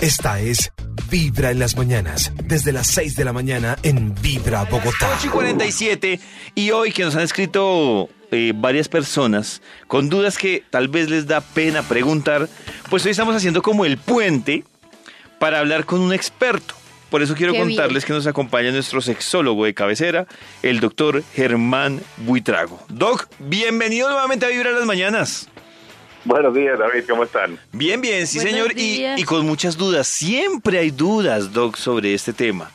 Esta es Vibra en las mañanas, desde las 6 de la mañana en Vibra Bogotá. 8 y 47 y hoy que nos han escrito eh, varias personas con dudas que tal vez les da pena preguntar, pues hoy estamos haciendo como el puente para hablar con un experto. Por eso quiero Qué bien. contarles que nos acompaña nuestro sexólogo de cabecera, el doctor Germán Buitrago. Doc, bienvenido nuevamente a Vibra en las mañanas. Buenos días, David, ¿cómo están? Bien, bien, sí Buenos señor, y, y con muchas dudas. Siempre hay dudas, Doc, sobre este tema.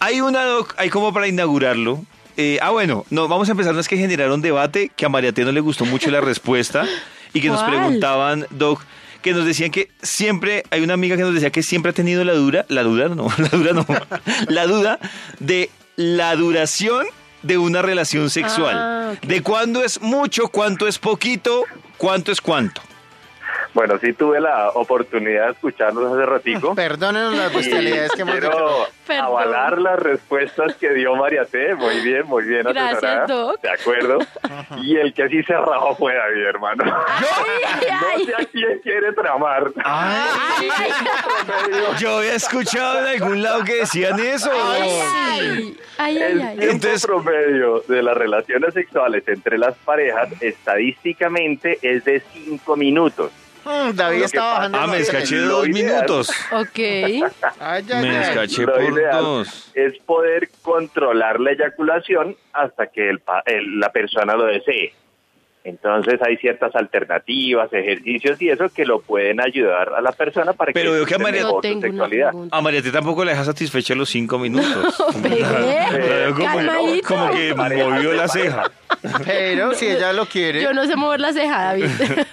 Hay una, Doc, hay como para inaugurarlo. Eh, ah, bueno, no, vamos a empezar, no es que generaron debate, que a Mariate no le gustó mucho la respuesta y que nos preguntaban, Doc, que nos decían que siempre, hay una amiga que nos decía que siempre ha tenido la dura, la duda, no, la duda no, la duda de la duración de una relación sexual. Ah. De cuándo es mucho, cuánto es poquito, cuánto es cuánto. Bueno, sí tuve la oportunidad de escucharlos hace ratico. Perdónenos las bestialidades que hemos dicho. Quiero Perdón. avalar las respuestas que dio María T. Muy bien, muy bien. Gracias, asesorada. Doc. De acuerdo. Y el que sí se rajó fue David, hermano. No sé a quién quiere tramar. Yo había escuchado en algún lado que decían eso. Ay, ay, ay, El ay. tiempo Entonces- promedio de las relaciones sexuales entre las parejas estadísticamente es de cinco minutos. Mm, David está bajando. Ah, me escaché dos ideal. minutos. Ok. Ay, Me escaché por ideal dos. es poder controlar la eyaculación hasta que el pa- el- la persona lo desee. Entonces hay ciertas alternativas, ejercicios y eso que lo pueden ayudar a la persona para Pero que veo que a María- No sexualidad. A Mariate tampoco la deja satisfecha los cinco minutos. Veo como, que movió la ceja. Pero si ella lo quiere. Yo no sé mover la ceja, David.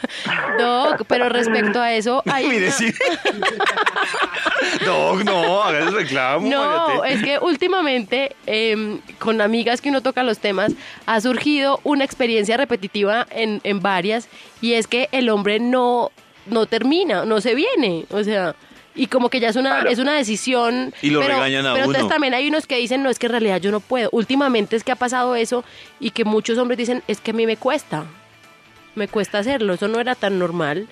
Doc, pero respecto a eso, hay Mire, una- sí. No, no, haga el reclamo. No, Mariate. es que últimamente em, con amigas que uno toca los temas ha surgido una experiencia repetitiva en, en varias y es que el hombre no, no termina, no se viene, o sea, y como que ya es una, Claro. es una decisión. Y lo pero, regañan a pero uno. entonces también hay unos que dicen, no, es que en realidad yo no puedo. Últimamente es que ha pasado eso y que muchos hombres dicen, es que a mí me cuesta, me cuesta hacerlo, eso no era tan normal.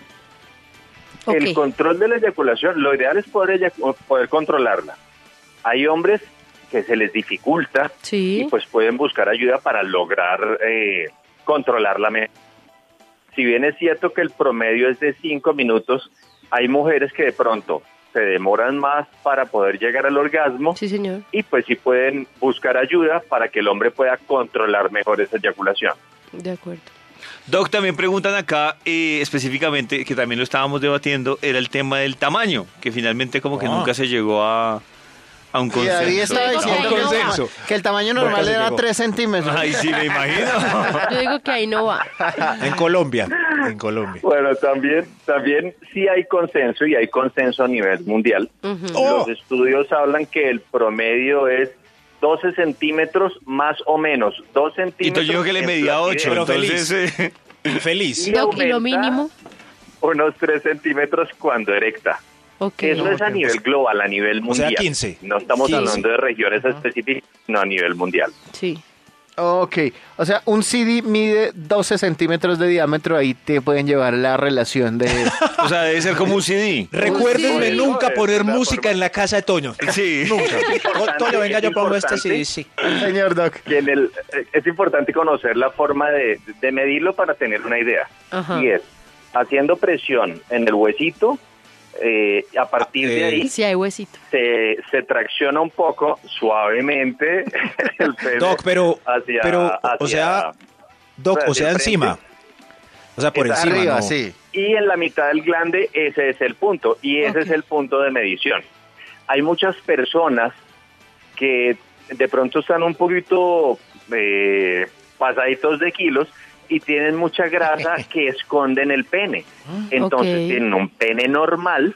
El control de la eyaculación, lo ideal es poder, poder controlarla. Hay hombres que se les dificulta Sí. y pues pueden buscar ayuda para lograr eh, controlarla mejor. Si bien es cierto que el promedio es de cinco minutos, hay mujeres que de pronto se demoran más para poder llegar al orgasmo Sí, señor. y pues sí pueden buscar ayuda para que el hombre pueda controlar mejor esa eyaculación. De acuerdo. Doc, también preguntan acá eh, específicamente, que también lo estábamos debatiendo, era el tema del tamaño, que finalmente como que Ah. nunca se llegó a, a un Y David consenso. estaba digo que diciendo ahí no que, que el tamaño normal era llegó. 3 centímetros. Ay, sí, me imagino. Yo digo que ahí no va. En Colombia, en Colombia. Bueno, también, también sí hay consenso y hay consenso a nivel mundial. Ujú. Los estudios hablan que el promedio es 12 centímetros más o menos. 2 Y centímetros. entonces yo digo que le medía flacidez 8, Pero entonces... eh, Feliz. Y ¿y lo mínimo? Unos 3 centímetros cuando erecta. Ok. Eso es a nivel global, a nivel O sea, mundial. 15. No estamos Sí. hablando de regiones específicas, sino a nivel mundial. Sí. Ok, o sea, un CD mide 12 centímetros de diámetro, ahí te pueden llevar la relación de... o sea, debe ser como un CD. Recuérdenme Sí. nunca poner música forma- en la casa de Toño. Sí. Nunca. Toño, venga, es yo pongo este importante. sí, sí. Señor Doc. que en el, eh, es importante conocer la forma de, de medirlo para tener una idea. Ajá. Y es haciendo presión en el huesito, eh, a partir de Eh, ahí Sí, hay huesito. se, se tracciona un poco suavemente el pene Doc, pero, hacia, pero, o sea, Doc, o sea, encima. O sea, por encima, Arriba, no. sí. y en la mitad del glande ese es el punto y ese es el punto de medición. Hay muchas personas que de pronto están un poquito eh, pasaditos de kilos y tienen mucha grasa que esconden el pene. Entonces Ok. tienen un pene normal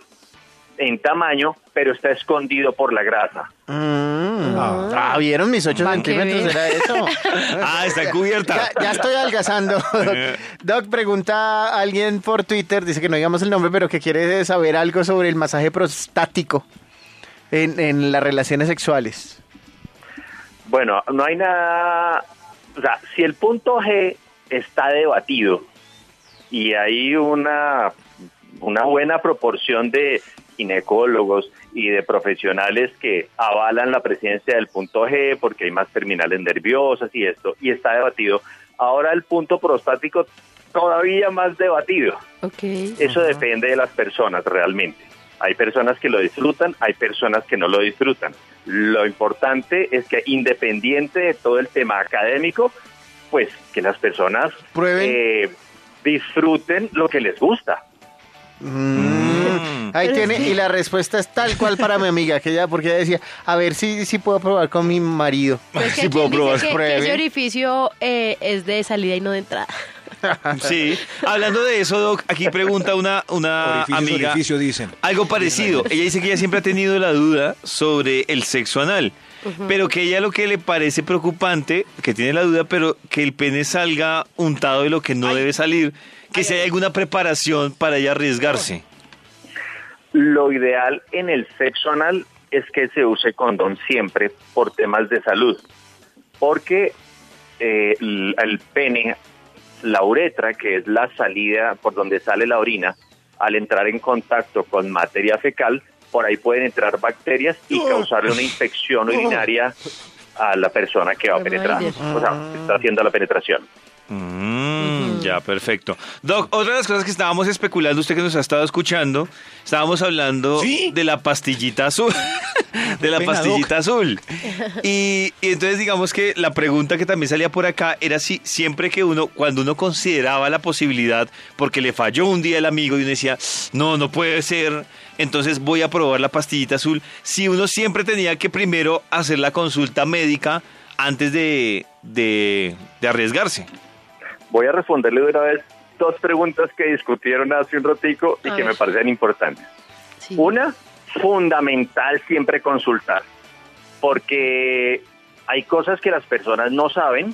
en tamaño, pero está escondido por la grasa. Mm. Ah. Ah, ¿vieron mis 8 Pa' que centímetros? ¿Era eso? Ah, está cubierta. Ya, ya estoy adelgazando. Doc. Doc, pregunta a alguien por Twitter, dice que no digamos el nombre, pero que quiere saber algo sobre el masaje prostático en, en las relaciones sexuales. Bueno, no hay nada, o sea, si el punto G está debatido y hay una, una buena proporción de ginecólogos y de profesionales que avalan la presencia del punto G porque hay más terminales nerviosas y esto, y está debatido. Ahora el punto prostático todavía más debatido. Eso depende de las personas realmente. Hay personas que lo disfrutan, hay personas que no lo disfrutan. Lo importante es que independiente de todo el tema académico, pues que las personas Prueben. eh, disfruten lo que les gusta. Mm. Ahí Pero tiene, es que- y la respuesta es tal cual para mi amiga, que ella, porque ella decía, a ver si, si puedo probar con mi marido. Pero es que Sí aquí puedo dice probar. que- que, Pruebe. ese orificio eh, es de salida y no de entrada. Sí. Hablando de eso, Doc, aquí pregunta una, una Orificio amiga. orificio, dicen. Algo parecido. Ella dice que ella siempre ha tenido la duda sobre el sexo anal. Pero que ella lo que le parece preocupante, que tiene la duda, pero que el pene salga untado de lo que no debe salir, que si hay alguna preparación para ella arriesgarse. Lo ideal en el sexo anal es que se use condón siempre por temas de salud, porque eh, el pene, la uretra, que es la salida por donde sale la orina, al entrar en contacto con materia fecal, por ahí pueden entrar bacterias y causarle una infección urinaria a la persona que va a penetrar, o sea, que está haciendo la penetración. Mm, Ya, perfecto. Doc, otra de las cosas que estábamos especulando, usted que nos ha estado escuchando, estábamos hablando ¿Sí? de la pastillita azul. de la pastillita azul. Y, y entonces digamos que la pregunta que también salía por acá era si siempre que uno, cuando uno consideraba la posibilidad, porque le falló un día el amigo y uno decía, no, no puede ser, entonces voy a probar la pastillita azul, si uno siempre tenía que primero hacer la consulta médica antes de, de, de arriesgarse. Voy a responderle de una vez dos preguntas que discutieron hace un ratico y A que ver. me parecen importantes. Sí. Una, fundamental siempre consultar, porque hay cosas que las personas no saben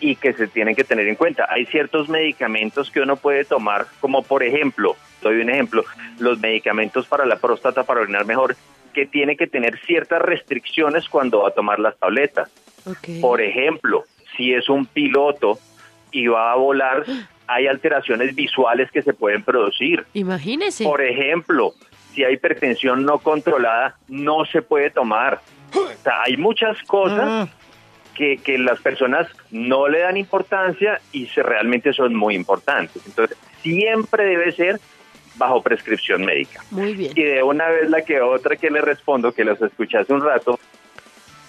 y que se tienen que tener en cuenta. Hay ciertos medicamentos que uno puede tomar, como por ejemplo, doy un ejemplo, los medicamentos para la próstata para orinar mejor, que tiene que tener ciertas restricciones cuando va a tomar las tabletas. Ok. Por ejemplo, si es un piloto y va a volar, hay alteraciones visuales que se pueden producir. Imagínese. Por ejemplo, si hay hipertensión no controlada, no se puede tomar. O sea, hay muchas cosas que, que las personas no le dan importancia y se, realmente son muy importantes. Entonces, siempre debe ser bajo prescripción médica. Muy bien. Y de una vez la que otra que le respondo, que los escuché hace un rato,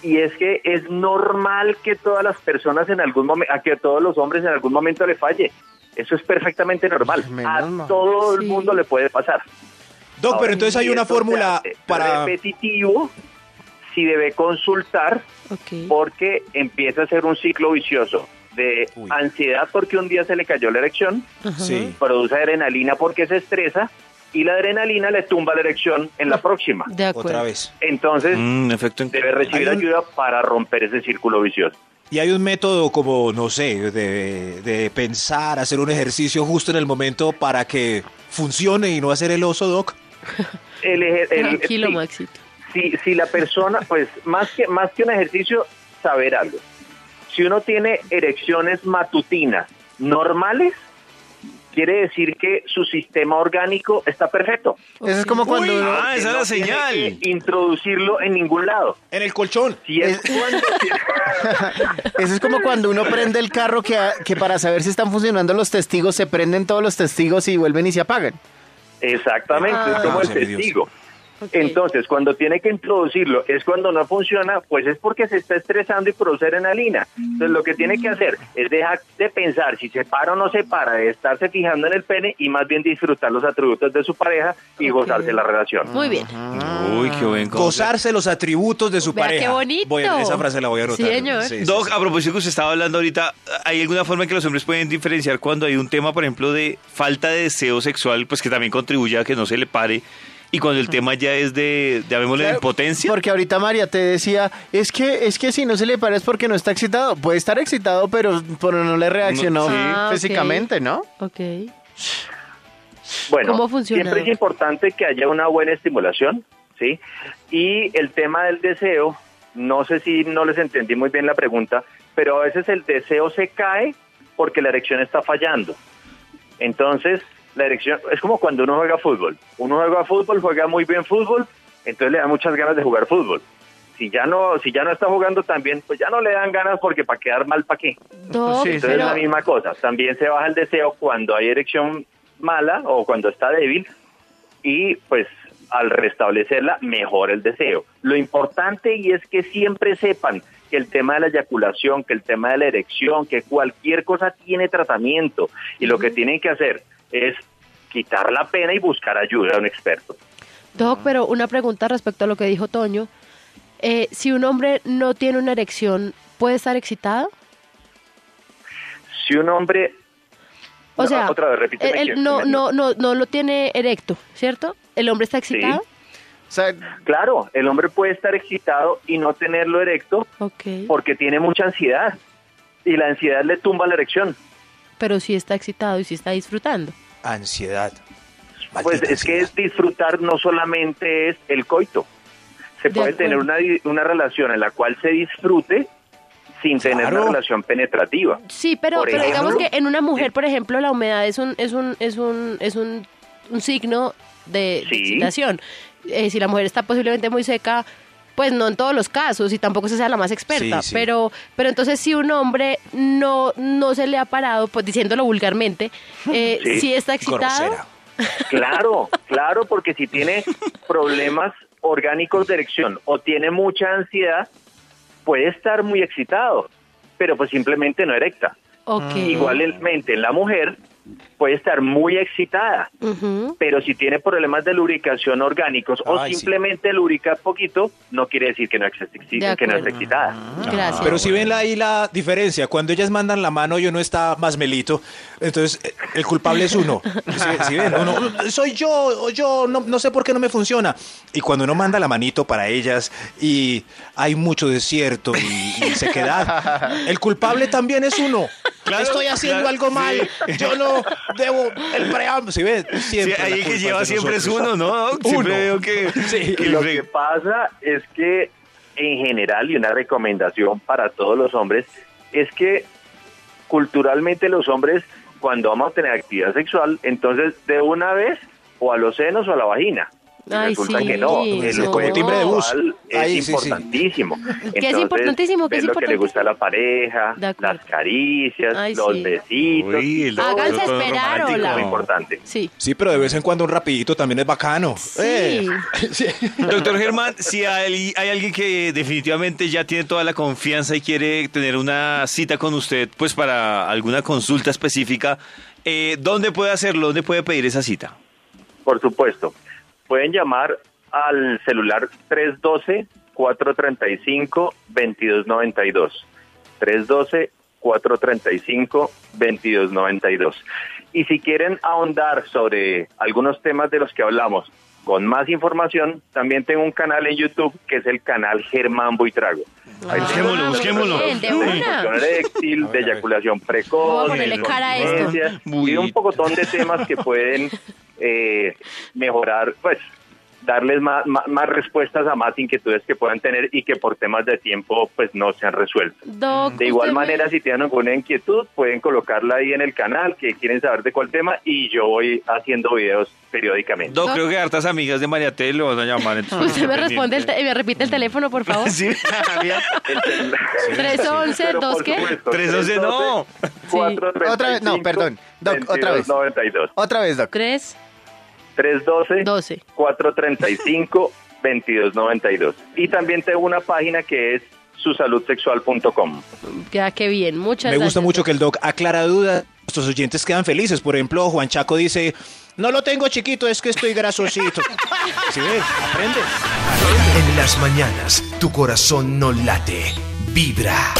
y es que es normal que todas las personas en algún momento, a que todos los hombres en algún momento le falle. Eso es perfectamente normal. Menos A mal. todo el Sí. mundo le puede pasar. Doc, Ahora, pero entonces hay una fórmula hace para... repetitivo, si debe consultar porque empieza a ser un ciclo vicioso de Uy. ansiedad porque un día se le cayó la erección. Sí. produce adrenalina porque se estresa y la adrenalina le tumba la erección en la próxima. De acuerdo. Otra vez. Entonces, Mm, efecto en- debe recibir un- ayuda para romper ese círculo vicioso. Y hay un método como, no sé, de, de pensar, hacer un ejercicio justo en el momento para que funcione y no hacer el oso, Doc. El eje- el- Tranquilo, sí, Maxito. si, si la persona, pues más que, más que un ejercicio, saber algo. Si uno tiene erecciones matutinas normales, quiere decir que su sistema orgánico está perfecto. Eso es como cuando Uy, uno- ah, esa es la no tiene señal. que introducirlo en ningún lado. En el colchón. Si es, Es- cuando Eso es como cuando uno prende el carro que, que para saber si están funcionando los testigos, se prenden todos los testigos y vuelven y se apagan. Exactamente, Ah. es como el Dios. Entonces, cuando tiene que introducirlo, es cuando no funciona, pues es porque se está estresando y produce adrenalina. Entonces, lo que tiene que hacer es dejar de pensar si se para o no se para, de estarse fijando en el pene y más bien disfrutar los atributos de su pareja y gozarse la relación. Muy bien. Uy, qué buen consejo. Gozarse los atributos de su Vea pareja. qué bonito. Voy a- esa frase la voy a anotar. Sí, señor. Sí, sí, Doc, sí. a propósito que usted estaba hablando ahorita, ¿hay alguna forma en que los hombres pueden diferenciar cuando hay un tema, por ejemplo, de falta de deseo sexual, pues que también contribuye a que no se le pare, y cuando el tema ya es de, llamémosle, de Claro, impotencia? Porque ahorita María te decía, es que es que si no se le para es porque no está excitado. Puede estar excitado, pero, pero no le reaccionó Sí. Ah, ok. físicamente, ¿no? Ok. Bueno, ¿Cómo funciona, siempre es importante que haya una buena estimulación, ¿sí? Y el tema del deseo, no sé si no les entendí muy bien la pregunta, pero a veces el deseo se cae porque la erección está fallando. Entonces, la erección es como cuando uno juega fútbol. Uno juega fútbol, juega muy bien fútbol, entonces le da muchas ganas de jugar fútbol. Si ya no, si ya no está jugando tan bien, pues ya no le dan ganas porque para quedar mal, ¿para qué? Sí. Entonces pero- es la misma cosa. También se baja el deseo cuando hay erección mala o cuando está débil y pues al restablecerla mejora el deseo. Lo importante y es que siempre sepan que el tema de la eyaculación, que el tema de la erección, que cualquier cosa tiene tratamiento y lo que tienen que hacer es quitar la pena y buscar ayuda a un experto. Doc, pero una pregunta respecto a lo que dijo Toño. Eh, si un hombre no tiene una erección, ¿puede estar excitado? Si un hombre O No, sea, otra vez, repíteme él- él que- no, no, no, no lo tiene erecto, ¿cierto? ¿El hombre está excitado? O sea, Claro, el hombre puede estar excitado y no tenerlo erecto porque tiene mucha ansiedad y la ansiedad le tumba la erección. Pero sí está excitado y sí está disfrutando. Ansiedad. Pues es que es disfrutar no solamente es el coito. Se De puede tener una, di- una relación en la cual se disfrute sin tener una relación penetrativa. Sí, pero, pero digamos que en una mujer, por ejemplo, la humedad es un, es un, es un, es un, un signo de, excitación. Eh, si la mujer está posiblemente muy seca, pues no en todos los casos y tampoco se sea la más experta, Sí, sí. pero, pero entonces si un hombre no, no se le ha parado, pues diciéndolo vulgarmente, eh, Sí. si está excitado, Grosera. Claro, claro, porque si tiene problemas orgánicos de erección o tiene mucha ansiedad, puede estar muy excitado, pero pues simplemente no erecta. Igualmente en la mujer puede estar muy excitada, pero si tiene problemas de lubricación orgánicos o Ay, sí. simplemente lubrica poquito, no quiere decir que no, es exci- De que no es acuerdo. excitada. Gracias. Pero si ven ahí la diferencia, cuando ellas mandan la mano y uno está más melito, entonces eh, el culpable es uno. Si, si ven, uno, soy yo, o yo, no, no sé por qué no me funciona. Y cuando uno manda la manito para ellas y hay mucho desierto y, y sequedad, el culpable también es uno. Claro, Estoy haciendo claro, algo mal, yo no debo el preámbulo. Si ven, Sí, siempre la ahí que lleva siempre es uno, ¿no? Siempre Uno. veo que, Sí. que lo que pasa es que en general, y una recomendación para todos los hombres, es que culturalmente los hombres, cuando vamos a tener actividad sexual, entonces de una vez o a los senos o a la vagina. Y Ay, resulta sí, que no, el no. Timbre de bus. es Ahí, sí, sí. importantísimo. ¿Qué es importantísimo? ¿Qué es lo que le gusta a la pareja, las caricias, Ay, los sí. besitos. Uy, todo Háganse esperar, hola. muy importante. Sí. Sí, pero de vez en cuando un rapidito también es bacano. Sí. Eh. Doctor Germán, si hay, hay alguien que definitivamente ya tiene toda la confianza y quiere tener una cita con usted, pues para alguna consulta específica, eh, ¿dónde puede hacerlo? ¿Dónde puede pedir esa cita? Por supuesto. Pueden llamar al celular 312-435-2292. 312-435-2292. Y si quieren ahondar sobre algunos temas de los que hablamos con más información, también tengo un canal en YouTube que es el canal Germán Buitrago. Ahí Ah, Busquémoslo, busquémoslo. bien, de de una. disfunción eréctil, de eyaculación precoz, de cara a esto. continencia, Muy- y un pocotón de temas que pueden eh, mejorar, pues darles más, más, más respuestas a más inquietudes que puedan tener y que por temas de tiempo pues no se han resuelto. Doc, De igual me- manera, si tienen alguna inquietud, pueden colocarla ahí en el canal, que quieren saber de cuál tema, y yo voy haciendo videos periódicamente. Doc, Doc. creo que hartas amigas de María Tel lo van a llamar. entonces, Usted me responde, el me repite el teléfono, por favor. Sí. 311, Pero por ¿dos qué? supuesto, 311 no. 435, Otra vez, no, perdón. Doc, otra vez. 2292. Otra vez, Doc. 3, 312 12. 435-2292. Y también tengo una página que es susaludsexual.com. Queda que bien, muchas Me gracias. gusta mucho que el doc aclara dudas. Nuestros oyentes quedan felices. Por ejemplo, Juan Chaco dice, no lo tengo chiquito, es que estoy grasosito. ¿Sí? Aprende. En las mañanas, tu corazón no late, vibra.